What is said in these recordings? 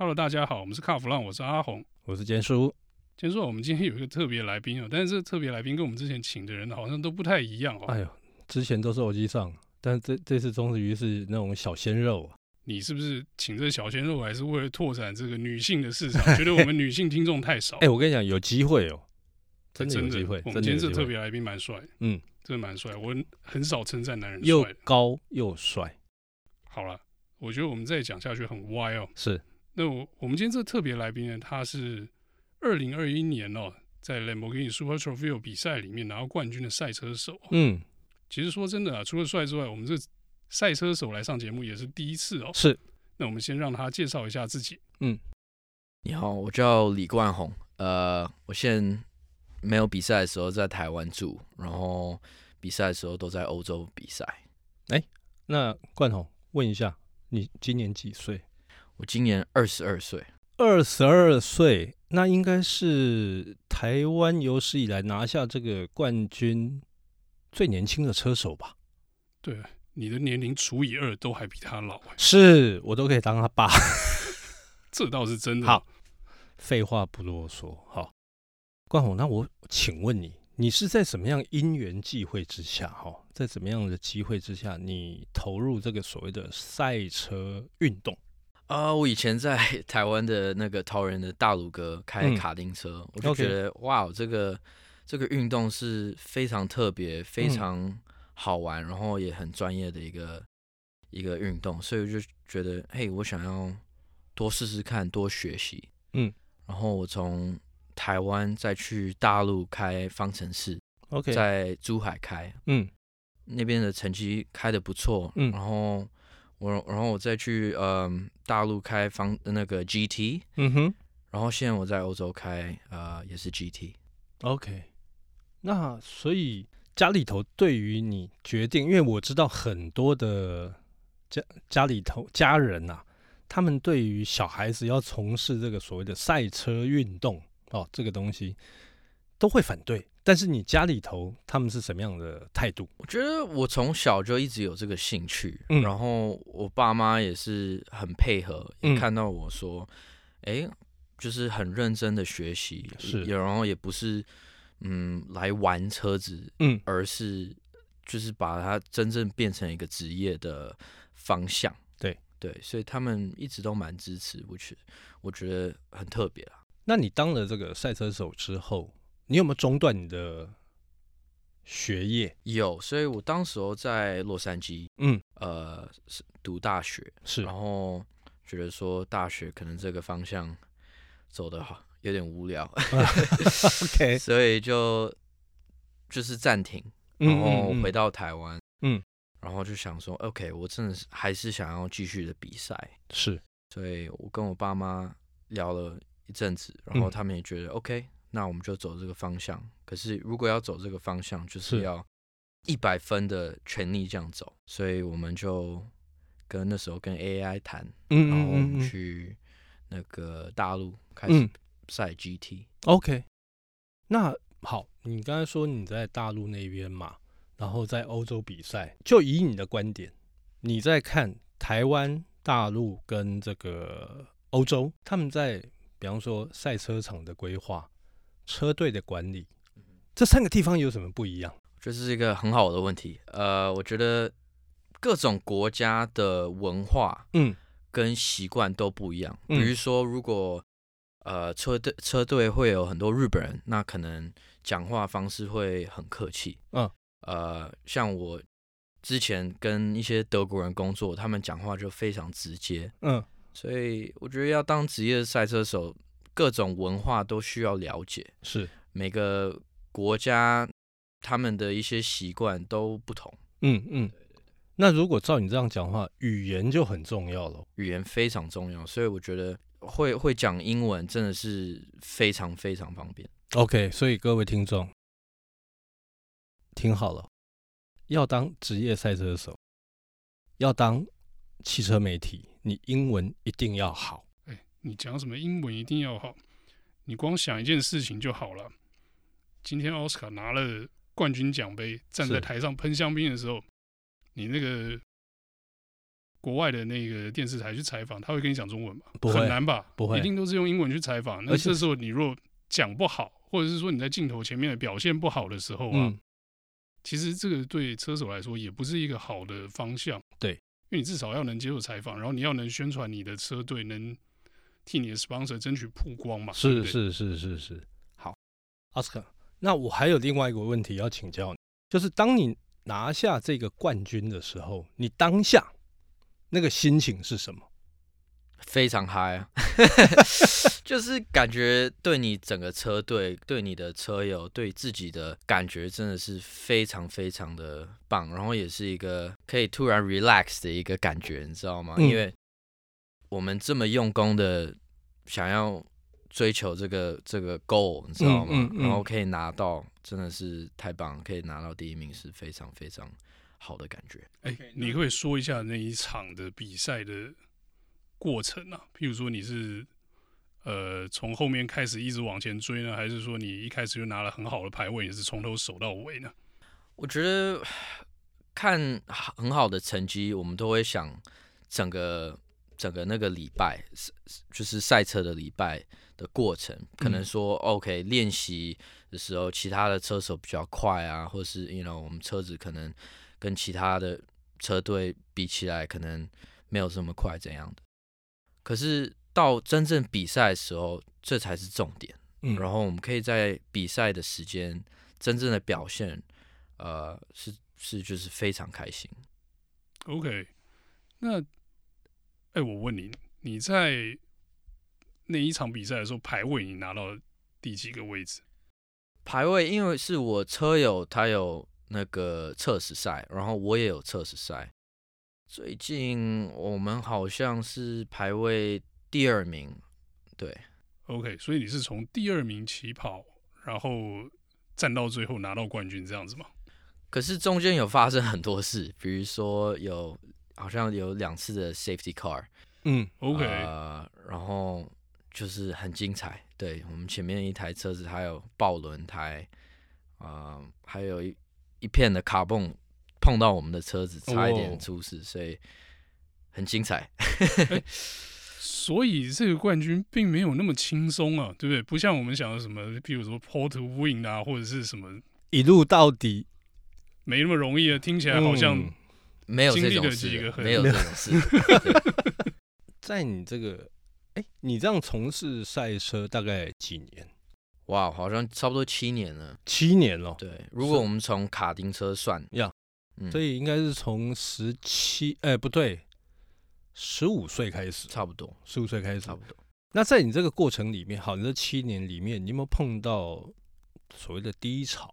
Hello，大家好，我们是卡弗浪，我是阿红，我是坚叔。坚叔，我们今天有一个特别来宾哦，但是这个特别来宾跟我们之前请的人好像都不太一样哦。哎呦，之前都是欧吉桑，但这这次终于是那种小鲜肉啊。你是不是请这个小鲜肉，还是为了拓展这个女性的市场？觉得我们女性听众太少？哎、欸，我跟你讲，有机会哦，真的有机会。我们今天这特别来宾蛮帅，嗯，真的蛮帅。我很少称赞男人帅，又高又帅。好了，我觉得我们再讲下去很歪哦。是。那我我们今天这特别来宾呢，他是二零二一年哦，在 Lamborghini Super Trofeo 比赛里面拿到冠军的赛车手。嗯，其实说真的啊，除了帅之外，我们这赛车手来上节目也是第一次哦。是。那我们先让他介绍一下自己。嗯，你好，我叫李冠宏。呃，我现在没有比赛的时候在台湾住，然后比赛的时候都在欧洲比赛。哎、欸，那冠宏，问一下，你今年几岁？我今年二十二岁，二十二岁，那应该是台湾有史以来拿下这个冠军最年轻的车手吧？对，你的年龄除以二都还比他老，是我都可以当他爸，这倒是真的。好，废话不啰嗦，好，冠宏，那我请问你，你是在什么样因缘际会之下，哈，在怎么样的机会之下，你投入这个所谓的赛车运动？啊、呃，我以前在 台湾的那个桃园的大鲁阁开卡丁车，嗯、我就觉得.哇，这个这个运动是非常特别、非常好玩，嗯、然后也很专业的一个一个运动，所以我就觉得，嘿，我想要多试试看，多学习。嗯，然后我从台湾再去大陆开方程式，OK，在珠海开，嗯，那边的成绩开的不错，嗯，然后。我然后我再去嗯大陆开方那个 GT，嗯哼，然后现在我在欧洲开呃也是 GT，OK，那所以家里头对于你决定，因为我知道很多的家家里头家人呐、啊，他们对于小孩子要从事这个所谓的赛车运动哦，这个东西都会反对。但是你家里头他们是什么样的态度？我觉得我从小就一直有这个兴趣，嗯、然后我爸妈也是很配合，看到我说，哎，就是很认真的学习，是，然后也不是嗯来玩车子，嗯，而是就是把它真正变成一个职业的方向，对对，所以他们一直都蛮支持，我觉我觉得很特别啊。那你当了这个赛车手之后？你有没有中断你的学业？有，所以我当时候在洛杉矶，嗯，呃，读大学，是，然后觉得说大学可能这个方向走的好有点无聊，OK，所以就就是暂停，然后回到台湾，嗯，然后就想说，OK，我真的是还是想要继续的比赛，是，所以我跟我爸妈聊了一阵子，然后他们也觉得 OK。那我们就走这个方向。可是如果要走这个方向，就是要一百分的全力这样走。所以我们就跟那时候跟 AI 谈，嗯，然后我们去那个大陆开始赛 GT。OK，那好，你刚才说你在大陆那边嘛，然后在欧洲比赛，就以你的观点，你在看台湾、大陆跟这个欧洲，他们在比方说赛车场的规划。车队的管理，这三个地方有什么不一样？这是一个很好的问题。呃，我觉得各种国家的文化，嗯，跟习惯都不一样。嗯、比如说，如果呃车队车队会有很多日本人，那可能讲话方式会很客气。嗯，呃，像我之前跟一些德国人工作，他们讲话就非常直接。嗯，所以我觉得要当职业赛车手。各种文化都需要了解，是每个国家他们的一些习惯都不同。嗯嗯，那如果照你这样讲话，语言就很重要了。语言非常重要，所以我觉得会会讲英文真的是非常非常方便。OK，所以各位听众听好了，要当职业赛车手，要当汽车媒体，你英文一定要好。你讲什么英文一定要好，你光想一件事情就好了。今天奥斯卡拿了冠军奖杯，站在台上喷香槟的时候，你那个国外的那个电视台去采访，他会跟你讲中文吗？不会，很难吧？不会，一定都是用英文去采访。那这时候你若讲不好，或者是说你在镜头前面的表现不好的时候啊，嗯、其实这个对车手来说也不是一个好的方向。对，因为你至少要能接受采访，然后你要能宣传你的车队，能替你的 sponsor 争取曝光嘛。是是是是是。好，Oscar，那我还有另外一个问题要请教你，就是当你拿下这个冠军的时候，你当下那个心情是什么？非常嗨啊！就是感觉对你整个车队、对你的车友、对自己的感觉，真的是非常非常的棒。然后也是一个可以突然 relax 的一个感觉，你知道吗？嗯、因为我们这么用功的想要追求这个这个 goal，你知道吗？嗯嗯嗯、然后可以拿到，真的是太棒！可以拿到第一名是非常非常好的感觉。哎、欸，你可以说一下那一场的比赛的过程啊？譬如说你是呃从后面开始一直往前追呢，还是说你一开始就拿了很好的排位，也是从头守到尾呢？我觉得 看很好的成绩，我们都会想整个整个那个礼拜，就是赛车的礼拜的过程，可能说 OK 练习的时候，其他的车手比较快啊，或是 you know 我们车子可能。跟其他的车队比起来，可能没有这么快，怎样的？可是到真正比赛的时候，这才是重点。嗯，然后我们可以在比赛的时间真正的表现，呃，是是就是非常开心。OK，那，哎，我问你，你在那一场比赛的时候排位，你拿到第几个位置？排位，因为是我车友，他有。那个测试赛，然后我也有测试赛。最近我们好像是排位第二名，对。OK，所以你是从第二名起跑，然后站到最后拿到冠军这样子吗？可是中间有发生很多事，比如说有好像有两次的 safety car，嗯，OK，呃，然后就是很精彩。对，我们前面一台车子还有爆轮胎，啊、呃，还有一。一片的卡泵碰到我们的车子，差一点出事，oh. 所以很精彩。欸，所以这个冠军并没有那么轻松啊，对不对？不像我们想的什么，比如说 pole to win 啊，或者是什么一路到底，没那么容易啊。听起来好像 没有这种事，没有这种事。在你这个，哎，你这样从事赛车大概几年？哇，wow, 好像差不多七年了。七年了。对，如果我们从卡丁车算，呀 Yeah,、嗯，所以应该是从十七，哎，不对，十五岁开始，差不多，十五岁开始，差不多。那在你这个过程里面，好，你这七年里面，你有没有碰到所谓的低潮？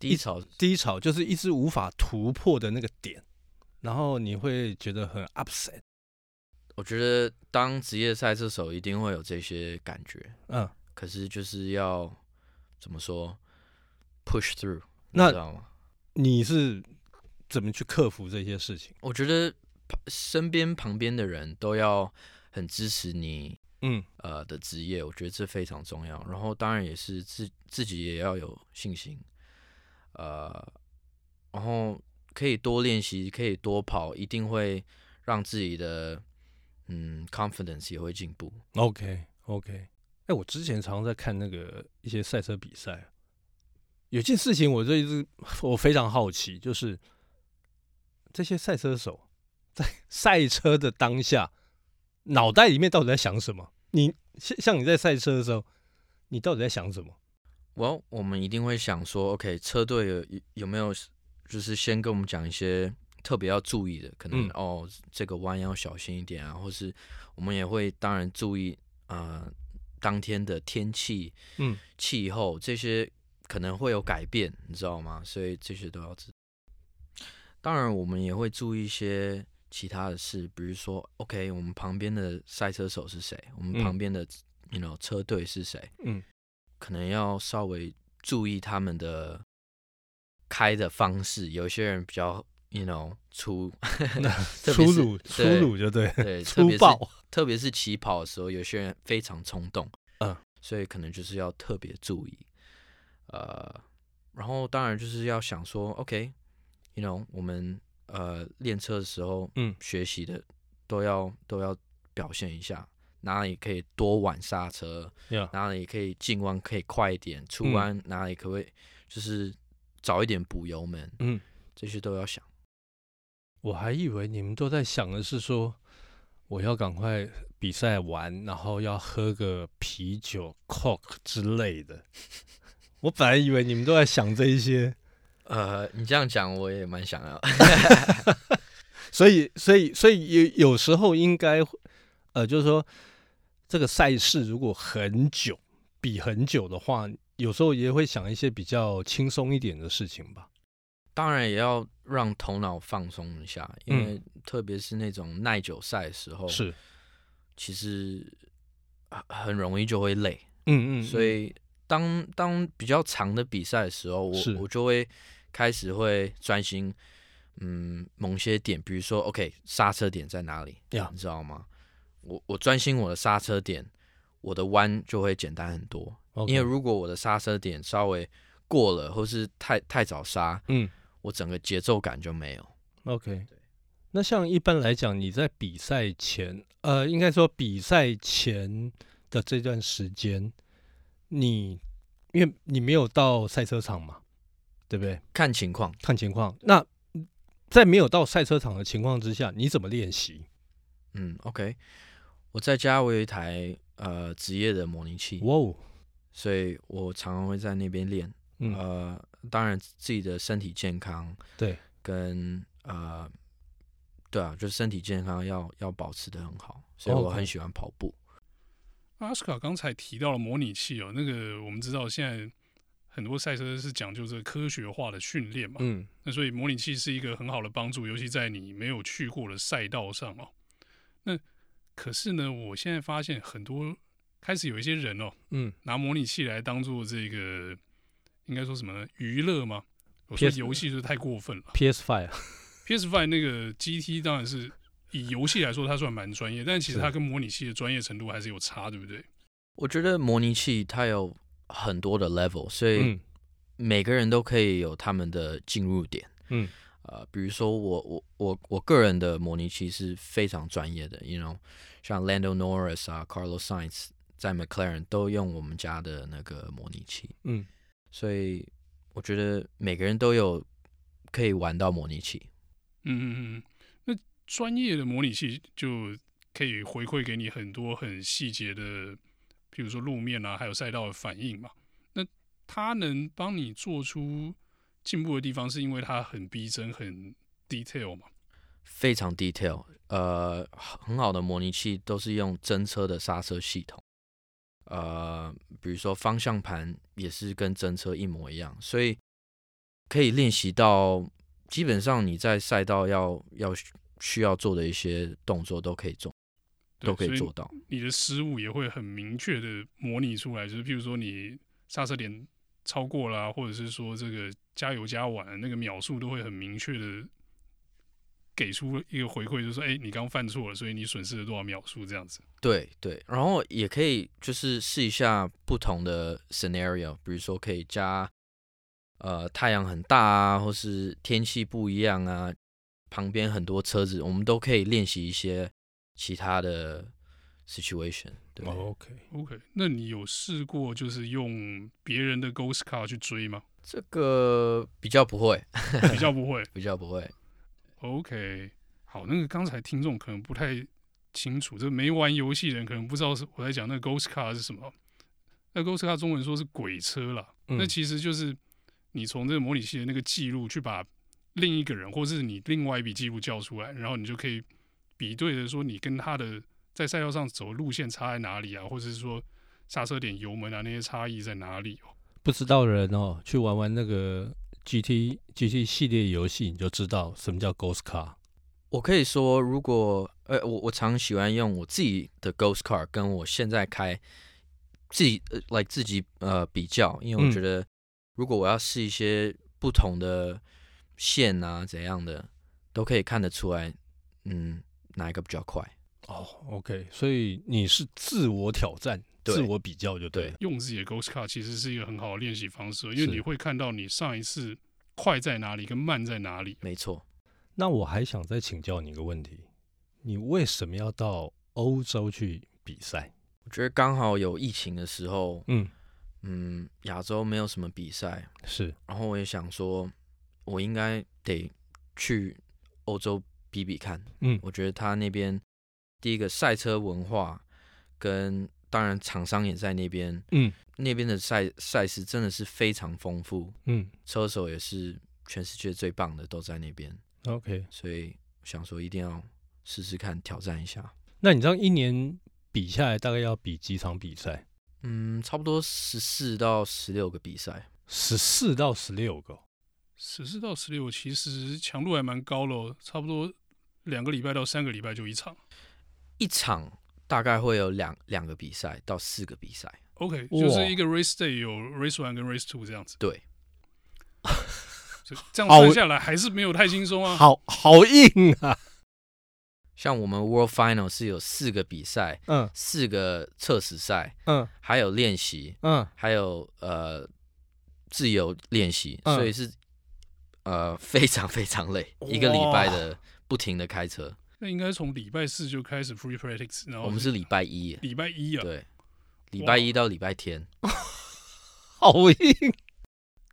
低潮，低潮就是一直无法突破的那个点，然后你会觉得很 upset。我觉得当职业赛车手一定会有这些感觉，嗯。可是就是要怎么说，push through，那你知道吗？你是怎么去克服这些事情？我觉得身边旁边的人都要很支持你，嗯，呃的职业，我觉得这非常重要。然后当然也是自自己也要有信心，呃，然后可以多练习，可以多跑，一定会让自己的嗯 confidence 也会进步。OK OK。哎，我之前常常在看那个一些赛车比赛，有件事情我就一直我非常好奇，就是这些赛车手在 赛车的当下，脑袋里面到底在想什么？你像像你在赛车的时候，你到底在想什么？我我们一定会想说，OK，车队有有没有就是先跟我们讲一些特别要注意的，可能、嗯、哦这个弯要小心一点啊，或是我们也会当然注意啊。呃当天的天气、嗯，气候这些可能会有改变，你知道吗？所以这些都要知道。当然，我们也会注意一些其他的事，比如说，OK，我们旁边的赛车手是谁？我们旁边的、嗯、you know 车队是谁？嗯，可能要稍微注意他们的开的方式。有些人比较，you know，粗，粗鲁，粗鲁就对，对，粗暴。特别是起跑的时候，有些人非常冲动，嗯，所以可能就是要特别注意，呃，然后当然就是要想说，OK，you know，我们呃练车的时候，嗯，学习的都要都要表现一下，哪里可以多晚刹车.哪里可以进弯可以快一点，出弯、嗯、哪里可不可以就是早一点补油门，嗯，这些都要想。我还以为你们都在想的是说，我要赶快比赛完，然后要喝个啤酒、Coke 之类的。我本来以为你们都在想这一些。呃，你这样讲我也蛮想要。所以，所以，所以有有时候应该，呃，就是说，这个赛事如果很久，比很久的话，有时候也会想一些比较轻松一点的事情吧。当然也要让头脑放松一下，因为特别是那种耐久赛的时候，是其实很容易就会累。嗯，嗯嗯，所以当当比较长的比赛的时候，我我就会开始会专心，嗯，某些点，比如说，OK，刹车点在哪里？Yeah. 你知道吗？我我专心我的刹车点，我的弯就会简单很多。因为如果我的刹车点稍微过了，或是太太早刹，嗯。我整个节奏感就没有。OK，那像一般来讲，你在比赛前，呃，应该说比赛前的这段时间，你因为你没有到赛车场嘛，对不对？看情况，看情况。那在没有到赛车场的情况之下，你怎么练习？嗯，OK，我在家我有一台呃职业的模拟器，哇哦，所以我常常会在那边练，嗯、呃。当然，自己的身体健康，对，跟呃，对啊，就是身体健康要要保持的很好，所以我很喜欢跑步。阿斯卡刚才提到了模拟器哦，那个我们知道现在很多赛车是讲究这个科学化的训练嘛，嗯，那所以模拟器是一个很好的帮助，尤其在你没有去过的赛道上哦。那可是呢，我现在发现很多开始有一些人哦，嗯，拿模拟器来当做这个。应该说什么呢？娱乐吗？我说游戏就是太过分了。PS Five，PS Five 那个 GT 当然是以游戏来说，它算蛮专业，但其实它跟模拟器的专业程度还是有差，对不对？我觉得模拟器它有很多的 level，所以每个人都可以有他们的进入点。嗯，呃，比如说我我我我个人的模拟器是非常专业的，you know，像 Lando Norris 啊，Carlos Sainz 在 McLaren 都用我们家的那个模拟器。嗯。所以我觉得每个人都有可以玩到模拟器。嗯嗯嗯，那专业的模拟器就可以回馈给你很多很细节的，比如说路面啊，还有赛道的反应嘛。那它能帮你做出进步的地方，是因为它很逼真、很 detail 嘛？非常 detail。呃，很好的模拟器都是用真车的刹车系统。呃，比如说方向盘也是跟真车一模一样，所以可以练习到基本上你在赛道要要需要做的一些动作都可以做，都可以做到。你的失误也会很明确的模拟出来，就是譬如说你刹车点超过啦啊，或者是说这个加油加晚那个秒数都会很明确的。给出一个回馈，就是说，哎，你刚犯错了，所以你损失了多少秒数这样子。对对，然后也可以就是试一下不同的 scenario，比如说可以加，呃，太阳很大啊，或是天气不一样啊，旁边很多车子，我们都可以练习一些其他的 situation。对，oh，OK OK，那你有试过就是用别人的 Ghost Car 去追吗？这个比较不会，比较不会，比较不会。OK，好，那个刚才听众可能不太清楚，这没玩游戏的人可能不知道是我在讲那个 Ghost Car 是什么。那 Ghost Car 中文说是鬼车啦，嗯、那其实就是你从这个模拟器的那个记录去把另一个人或是你另外一笔记录叫出来，然后你就可以比对的说你跟他的在赛道上走的路线差在哪里啊，或者是说刹车点、油门啊那些差异在哪里哦？不知道的人哦，去玩玩那个。G T G T 系列游戏，你就知道什么叫 Ghost Car。我可以说，如果呃，我我常喜欢用我自己的 Ghost Car 跟我现在开自己呃来、like、自己呃比较，因为我觉得如果我要试一些不同的线啊怎样的，都可以看得出来，嗯，哪一个比较快。哦，OK，所以你是自我挑战。自我比较就对，对，用自己的 Ghost Car 其实是一个很好的练习方式，因为你会看到你上一次快在哪里跟慢在哪里。没错。那我还想再请教你一个问题：你为什么要到欧洲去比赛？我觉得刚好有疫情的时候，嗯嗯，亚洲没有什么比赛，是，然后我也想说，我应该得去欧洲比比看。嗯，我觉得他那边第一个赛车文化，跟当然厂商也在那边，嗯，那边的赛赛事真的是非常丰富，嗯，车手也是全世界最棒的都在那边。OK，所以想说一定要试试看挑战一下。那你这样一年比下来大概要比几场比赛？嗯，差不多十四到十六个比赛。十四到十六个，十四到十六其实强度还蛮高喽，差不多两个礼拜到三个礼拜就一场。一场大概会有两两个比赛到四个比赛。OK，就是一个 race day 有 race one 跟 race two 这样子。对。这样算下来还是没有太轻松啊，好好硬啊！像我们 World Final 是有四个比赛，嗯，四个测试赛，嗯，还有练习，嗯，还有呃自由练习，嗯、所以是呃非常非常累，一个礼拜的不停的开车。那应该从礼拜四就开始 free practice，然后我们是礼拜一，礼拜一啊，对，礼拜一到礼拜天，好硬。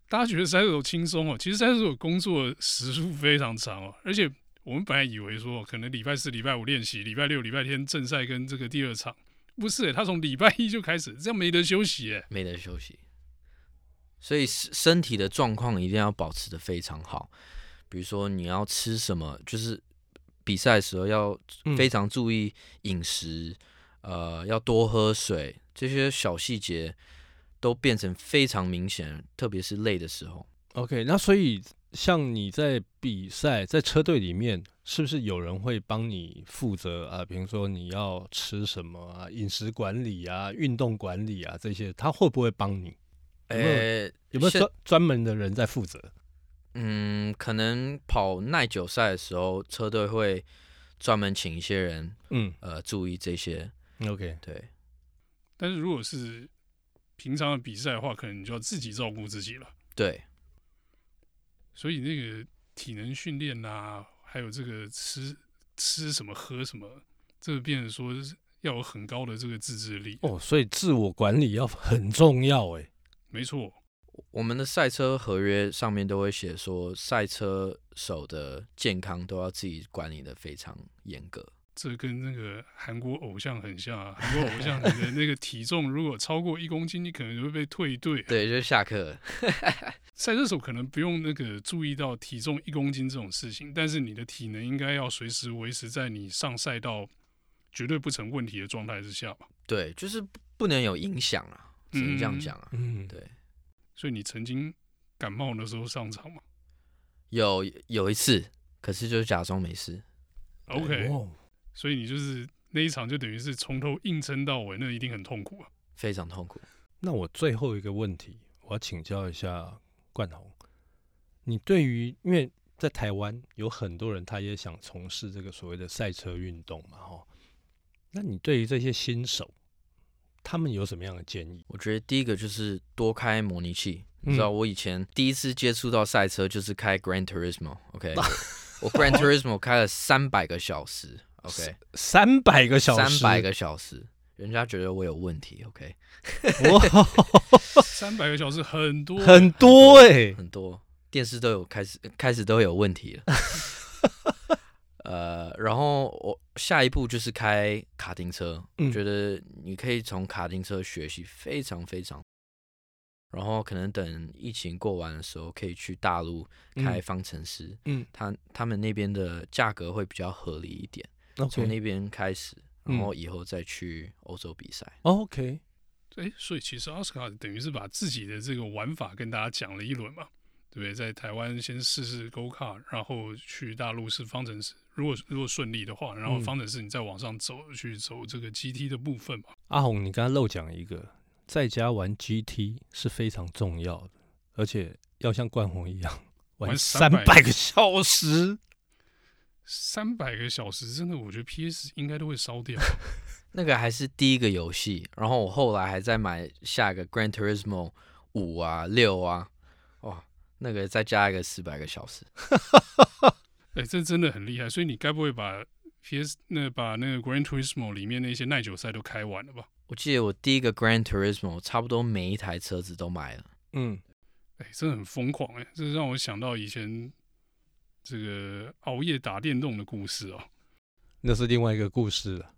大家觉得三十手轻松哦，其实三十手工作时数非常长哦，而且我们本来以为说可能礼拜四、礼拜五练习，礼拜六、礼拜天正赛跟这个第二场，不是诶，他从礼拜一就开始，这样没得休息诶，没得休息，所以身体的状况一定要保持的非常好，比如说你要吃什么，就是比赛的时候要非常注意饮食，嗯、呃，要多喝水，这些小细节。都变成非常明显，特别是累的时候。OK，那所以像你在比赛，在车队里面，是不是有人会帮你负责啊？比如说你要吃什么啊，饮食管理啊，运动管理啊这些，他会不会帮你？有没有、欸、有没有专专门的人在负责？嗯，可能跑耐久赛的时候，车队会专门请一些人，嗯，呃，注意这些。OK，对。但是如果是平常的比赛的话，可能你就要自己照顾自己了。对，所以那个体能训练啊，还有这个吃吃什么喝什么，这个变成说要有很高的这个自制力哦。所以自我管理要很重要哎。没错，我们的赛车合约上面都会写说，赛车手的健康都要自己管理的非常严格。这跟那个韩国偶像很像啊！韩国偶像你的那个体重如果超过一公斤，你可能就会被退队。对，就下课。赛车手可能不用那个注意到体重一公斤这种事情，但是你的体能应该要随时维持在你上赛道绝对不成问题的状态之下吧？对，就是不能有影响啊，只能这样讲啊。嗯，对。所以你曾经感冒的时候上场吗？有有一次，可是就是假装没事。OK。所以你就是那一场就等于是从头硬撑到尾，那一定很痛苦啊，非常痛苦。那我最后一个问题，我要请教一下冠宏，你对于因为在台湾有很多人他也想从事这个所谓的赛车运动嘛，哈，那你对于这些新手，他们有什么样的建议？我觉得第一个就是多开模拟器。嗯、你知道我以前第一次接触到赛车就是开 Gran Turismo，OK，okay? 我 Gran Turismo 开了三百个小时。OK，三百个小时，三百个小时，人家觉得我有问题。OK，哇，三百个小时很多很多哎、欸，很多电视都有开始开始都有问题了。呃，然后我下一步就是开卡丁车，觉得你可以从卡丁车学习非常非常。然后可能等疫情过完的时候，可以去大陆开方程式，嗯，他他们那边的价格会比较合理一点。从.那边开始，然后以后再去欧洲比赛。嗯、OK，哎，所以其实奥斯卡等于是把自己的这个玩法跟大家讲了一轮嘛，对不对？在台湾先试试 Go Kart，然后去大陆试方程式。如果如果顺利的话，然后方程式你再往上走，嗯、去走这个 GT 的部分嘛。阿红，你刚才漏讲一个，在家玩 GT 是非常重要的，而且要像冠宏一样 玩三百个小时。三百个小时，真的，我觉得 PS 应该都会烧掉。那个还是第一个游戏，然后我后来还在买下一个 Gran Turismo 五啊、六啊，哇，那个再加一个四百个小时。哎、欸，这真的很厉害。所以你该不会把 PS 那把那个 Gran Turismo 里面那些耐久赛都开完了吧？我记得我第一个 Gran Turismo 差不多每一台车子都买了。嗯，哎、欸，真的很疯狂哎、欸，这让我想到以前这个熬夜打电动的故事哦、喔。那是另外一个故事了。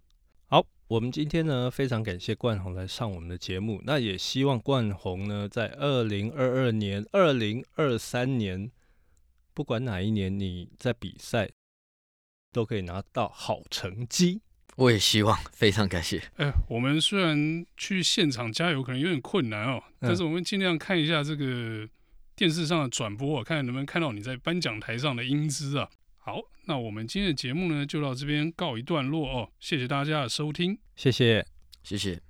好，我们今天呢非常感谢冠宏来上我们的节目，那也希望冠宏呢在二零二二年、二零二三年，不管哪一年你在比赛都可以拿到好成绩。我也希望，非常感谢。哎、欸，我们虽然去现场加油可能有点困难哦，但是我们尽量看一下这个电视上的转播，看能不能看到你在颁奖台上的英姿啊。好，那我们今天的节目呢，就到这边告一段落哦。谢谢大家的收听，谢谢，谢谢。